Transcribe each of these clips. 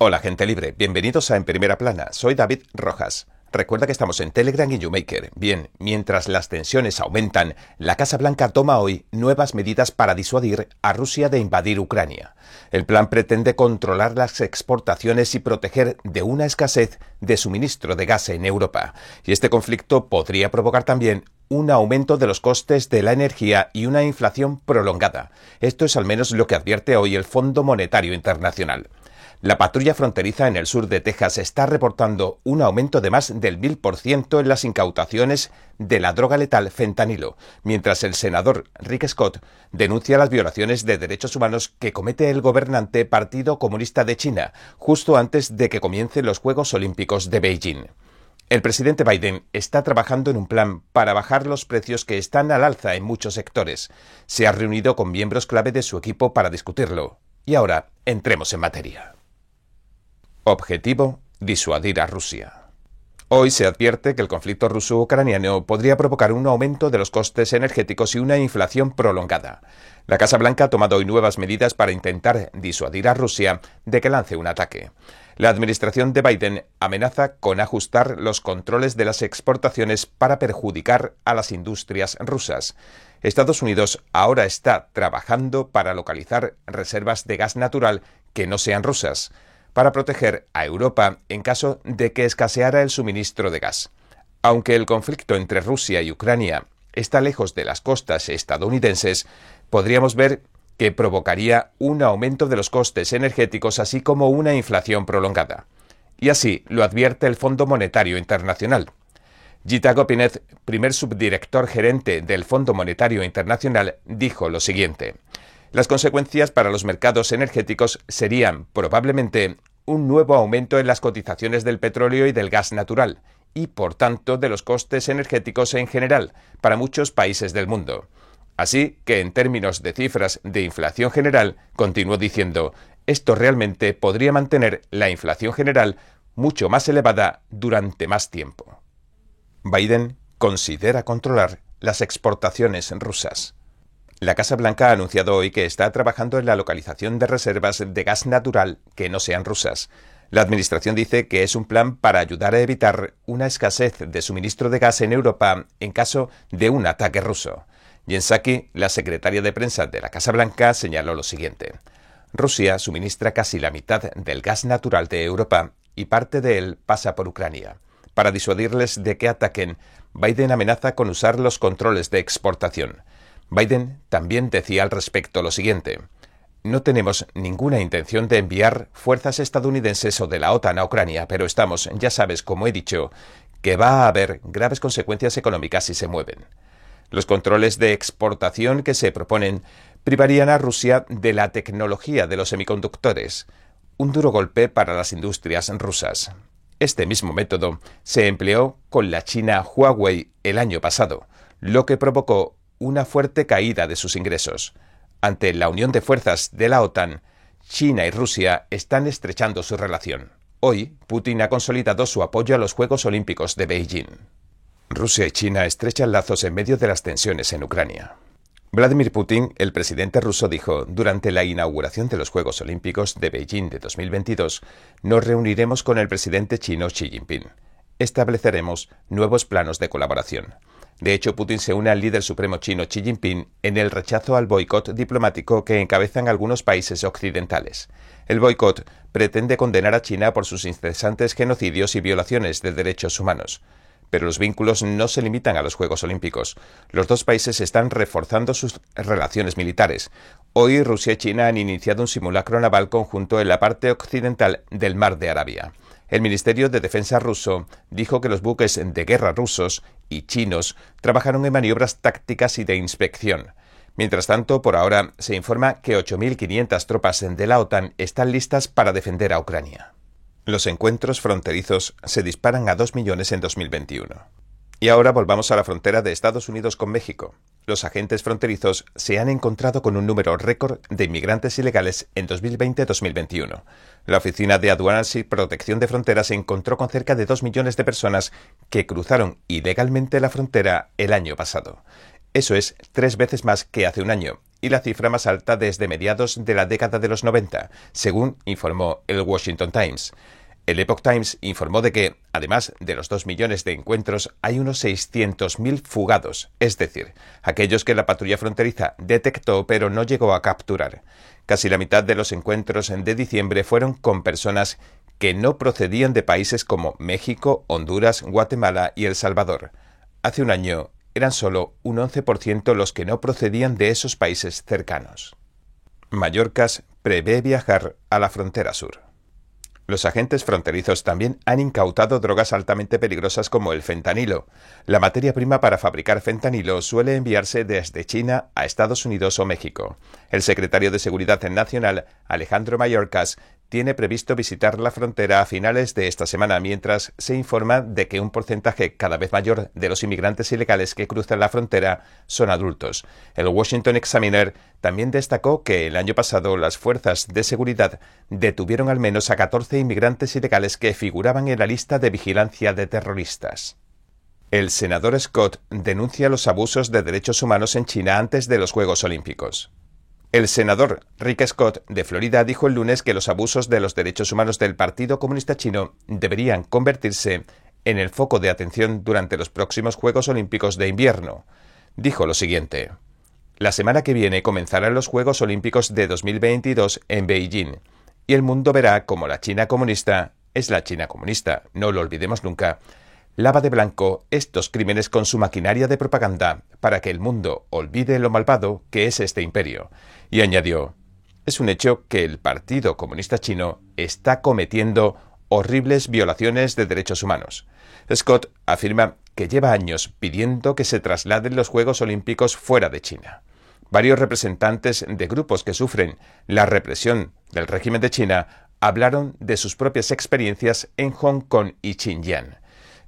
Hola gente libre, bienvenidos a En Primera Plana, soy David Rojas. Recuerda que estamos en Telegram y YouMaker. Bien, mientras las tensiones aumentan, la Casa Blanca toma hoy nuevas medidas para disuadir a Rusia de invadir Ucrania. El plan pretende controlar las exportaciones y proteger de una escasez de suministro de gas en Europa. Y este conflicto podría provocar también un aumento de los costes de la energía y una inflación prolongada. Esto es al menos lo que advierte hoy el Fondo Monetario Internacional. La patrulla fronteriza en el sur de Texas está reportando un aumento de más del 1000% en las incautaciones de la droga letal fentanilo, mientras el senador Rick Scott denuncia las violaciones de derechos humanos que comete el gobernante Partido Comunista de China justo antes de que comiencen los Juegos Olímpicos de Beijing. El presidente Biden está trabajando en un plan para bajar los precios que están al alza en muchos sectores. Se ha reunido con miembros clave de su equipo para discutirlo. Y ahora entremos en materia. Objetivo, disuadir a Rusia. Hoy se advierte que el conflicto ruso-ucraniano podría provocar un aumento de los costes energéticos y una inflación prolongada. La Casa Blanca ha tomado hoy nuevas medidas para intentar disuadir a Rusia de que lance un ataque. La administración de Biden amenaza con ajustar los controles de las exportaciones para perjudicar a las industrias rusas. Estados Unidos ahora está trabajando para localizar reservas de gas natural que no sean rusas para proteger a Europa en caso de que escaseara el suministro de gas. Aunque el conflicto entre Rusia y Ucrania está lejos de las costas estadounidenses, podríamos ver que provocaría un aumento de los costes energéticos así como una inflación prolongada. Y así lo advierte el Fondo Monetario Internacional. Gita Gopinez, primer subdirector gerente del Fondo Monetario Internacional, dijo lo siguiente. Las consecuencias para los mercados energéticos serían probablemente un nuevo aumento en las cotizaciones del petróleo y del gas natural, y por tanto de los costes energéticos en general para muchos países del mundo. Así que en términos de cifras de inflación general, continuó diciendo, esto realmente podría mantener la inflación general mucho más elevada durante más tiempo. Biden considera controlar las exportaciones rusas. La Casa Blanca ha anunciado hoy que está trabajando en la localización de reservas de gas natural que no sean rusas. La Administración dice que es un plan para ayudar a evitar una escasez de suministro de gas en Europa en caso de un ataque ruso. Jen Psaki, la secretaria de prensa de la Casa Blanca, señaló lo siguiente. Rusia suministra casi la mitad del gas natural de Europa y parte de él pasa por Ucrania. Para disuadirles de que ataquen, Biden amenaza con usar los controles de exportación. Biden también decía al respecto lo siguiente. No tenemos ninguna intención de enviar fuerzas estadounidenses o de la OTAN a Ucrania, pero estamos, ya sabes, como he dicho, que va a haber graves consecuencias económicas si se mueven. Los controles de exportación que se proponen privarían a Rusia de la tecnología de los semiconductores, un duro golpe para las industrias rusas. Este mismo método se empleó con la China Huawei el año pasado, lo que provocó una fuerte caída de sus ingresos. Ante la unión de fuerzas de la OTAN, China y Rusia están estrechando su relación. Hoy, Putin ha consolidado su apoyo a los Juegos Olímpicos de Beijing. Rusia y China estrechan lazos en medio de las tensiones en Ucrania. Vladimir Putin, el presidente ruso, dijo durante la inauguración de los Juegos Olímpicos de Beijing de 2022, nos reuniremos con el presidente chino Xi Jinping. Estableceremos nuevos planos de colaboración. De hecho, Putin se une al líder supremo chino Xi Jinping en el rechazo al boicot diplomático que encabezan algunos países occidentales. El boicot pretende condenar a China por sus incesantes genocidios y violaciones de derechos humanos. Pero los vínculos no se limitan a los Juegos Olímpicos. Los dos países están reforzando sus relaciones militares. Hoy Rusia y China han iniciado un simulacro naval conjunto en la parte occidental del Mar de Arabia. El Ministerio de Defensa ruso dijo que los buques de guerra rusos y chinos trabajaron en maniobras tácticas y de inspección. Mientras tanto, por ahora se informa que 8.500 tropas de la OTAN están listas para defender a Ucrania. Los encuentros fronterizos se disparan a 2 millones en 2021. Y ahora volvamos a la frontera de Estados Unidos con México. Los agentes fronterizos se han encontrado con un número récord de inmigrantes ilegales en 2020-2021. La Oficina de Aduanas y Protección de Fronteras se encontró con cerca de 2 millones de personas que cruzaron ilegalmente la frontera el año pasado. Eso es tres veces más que hace un año, y la cifra más alta desde mediados de la década de los 90, según informó el Washington Times. El Epoch Times informó de que, además de los 2 millones de encuentros, hay unos 600.000 fugados, es decir, aquellos que la patrulla fronteriza detectó pero no llegó a capturar. Casi la mitad de los encuentros de diciembre fueron con personas que no procedían de países como México, Honduras, Guatemala y El Salvador. Hace un año eran solo un 11% los que no procedían de esos países cercanos. Mallorcas prevé viajar a la frontera sur. Los agentes fronterizos también han incautado drogas altamente peligrosas como el fentanilo. La materia prima para fabricar fentanilo suele enviarse desde China a Estados Unidos o México. El secretario de Seguridad Nacional, Alejandro Mayorkas, tiene previsto visitar la frontera a finales de esta semana, mientras se informa de que un porcentaje cada vez mayor de los inmigrantes ilegales que cruzan la frontera son adultos. El Washington Examiner también destacó que el año pasado las fuerzas de seguridad detuvieron al menos a 14 inmigrantes ilegales que figuraban en la lista de vigilancia de terroristas. El senador Scott denuncia los abusos de derechos humanos en China antes de los Juegos Olímpicos. El senador Rick Scott de Florida dijo el lunes que los abusos de los derechos humanos del Partido Comunista Chino deberían convertirse en el foco de atención durante los próximos Juegos Olímpicos de invierno. Dijo lo siguiente. La semana que viene comenzarán los Juegos Olímpicos de 2022 en Beijing, y el mundo verá como la China comunista es la China comunista, no lo olvidemos nunca, lava de blanco estos crímenes con su maquinaria de propaganda para que el mundo olvide lo malvado que es este imperio. Y añadió, es un hecho que el Partido Comunista Chino está cometiendo horribles violaciones de derechos humanos. Scott afirma que lleva años pidiendo que se trasladen los Juegos Olímpicos fuera de China. Varios representantes de grupos que sufren la represión del régimen de China hablaron de sus propias experiencias en Hong Kong y Xinjiang.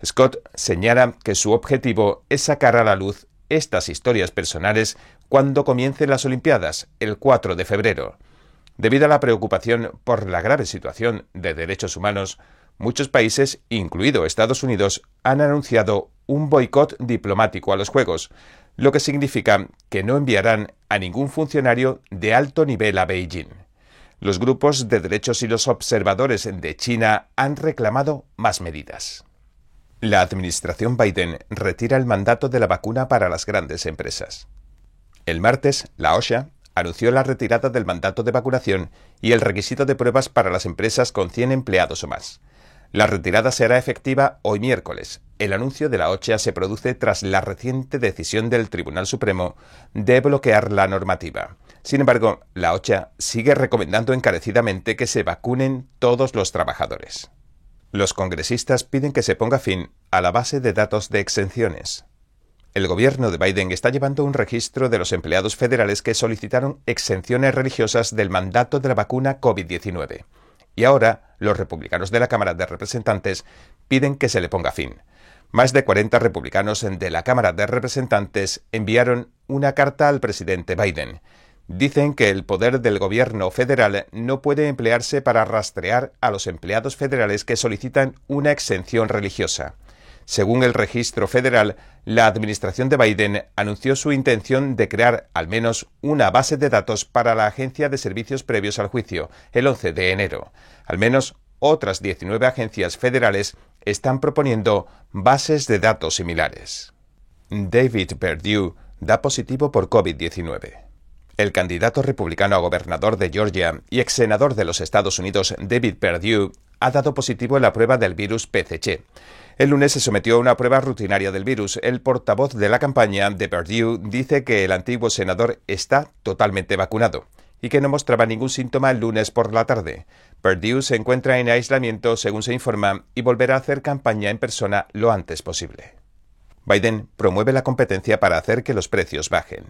Scott señala que su objetivo es sacar a la luz estas historias personales cuando comiencen las Olimpiadas, el 4 de febrero. Debido a la preocupación por la grave situación de derechos humanos, muchos países, incluido Estados Unidos, han anunciado un boicot diplomático a los Juegos, lo que significa que no enviarán a ningún funcionario de alto nivel a Beijing. Los grupos de derechos y los observadores de China han reclamado más medidas. La administración Biden retira el mandato de la vacuna para las grandes empresas. El martes, la OSHA anunció la retirada del mandato de vacunación y el requisito de pruebas para las empresas con 100 empleados o más. La retirada será efectiva hoy miércoles. El anuncio de la OSHA se produce tras la reciente decisión del Tribunal Supremo de bloquear la normativa. Sin embargo, la OSHA sigue recomendando encarecidamente que se vacunen todos los trabajadores. Los congresistas piden que se ponga fin a la base de datos de exenciones. El gobierno de Biden está llevando un registro de los empleados federales que solicitaron exenciones religiosas del mandato de la vacuna COVID-19. Y ahora los republicanos de la Cámara de Representantes piden que se le ponga fin. Más de 40 republicanos de la Cámara de Representantes enviaron una carta al presidente Biden Dicen que el poder del gobierno federal no puede emplearse para rastrear a los empleados federales que solicitan una exención religiosa. Según el registro federal, la administración de Biden anunció su intención de crear al menos una base de datos para la Agencia de Servicios previos al juicio, el 11 de enero. Al menos otras 19 agencias federales están proponiendo bases de datos similares. David Perdue da positivo por COVID-19. El candidato republicano a gobernador de Georgia y ex senador de los Estados Unidos, David Perdue, ha dado positivo en la prueba del virus PCC. El lunes se sometió a una prueba rutinaria del virus. El portavoz de la campaña de Perdue dice que el antiguo senador está totalmente vacunado y que no mostraba ningún síntoma el lunes por la tarde. Perdue se encuentra en aislamiento, según se informa, y volverá a hacer campaña en persona lo antes posible. Biden promueve la competencia para hacer que los precios bajen.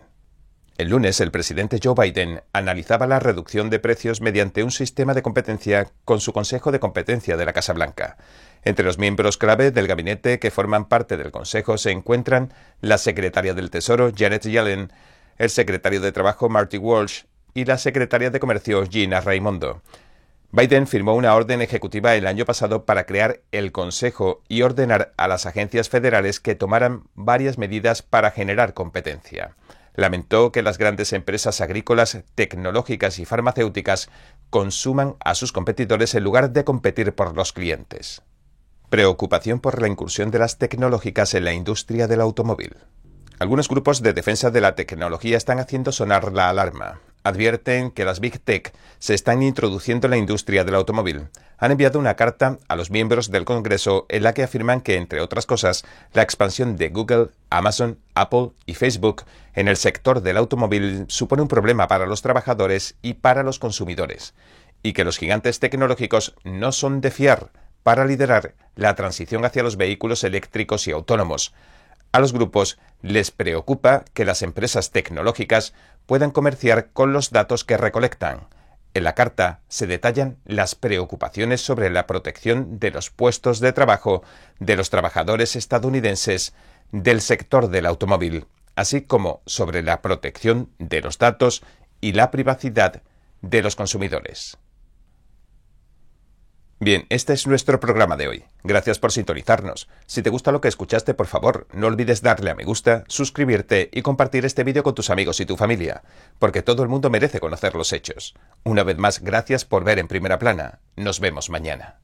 El lunes, el presidente Joe Biden analizaba la reducción de precios mediante un sistema de competencia con su Consejo de Competencia de la Casa Blanca. Entre los miembros clave del gabinete que forman parte del Consejo se encuentran la secretaria del Tesoro, Janet Yellen, el secretario de Trabajo, Marty Walsh, y la secretaria de Comercio, Gina Raimondo. Biden firmó una orden ejecutiva el año pasado para crear el Consejo y ordenar a las agencias federales que tomaran varias medidas para generar competencia. Lamentó que las grandes empresas agrícolas, tecnológicas y farmacéuticas consuman a sus competidores en lugar de competir por los clientes. Preocupación por la incursión de las tecnológicas en la industria del automóvil. Algunos grupos de defensa de la tecnología están haciendo sonar la alarma advierten que las Big Tech se están introduciendo en la industria del automóvil. Han enviado una carta a los miembros del Congreso en la que afirman que, entre otras cosas, la expansión de Google, Amazon, Apple y Facebook en el sector del automóvil supone un problema para los trabajadores y para los consumidores, y que los gigantes tecnológicos no son de fiar para liderar la transición hacia los vehículos eléctricos y autónomos. A los grupos les preocupa que las empresas tecnológicas puedan comerciar con los datos que recolectan. En la carta se detallan las preocupaciones sobre la protección de los puestos de trabajo de los trabajadores estadounidenses del sector del automóvil, así como sobre la protección de los datos y la privacidad de los consumidores. Bien, este es nuestro programa de hoy. Gracias por sintonizarnos. Si te gusta lo que escuchaste, por favor, no olvides darle a me gusta, suscribirte y compartir este vídeo con tus amigos y tu familia, porque todo el mundo merece conocer los hechos. Una vez más, gracias por ver en primera plana. Nos vemos mañana.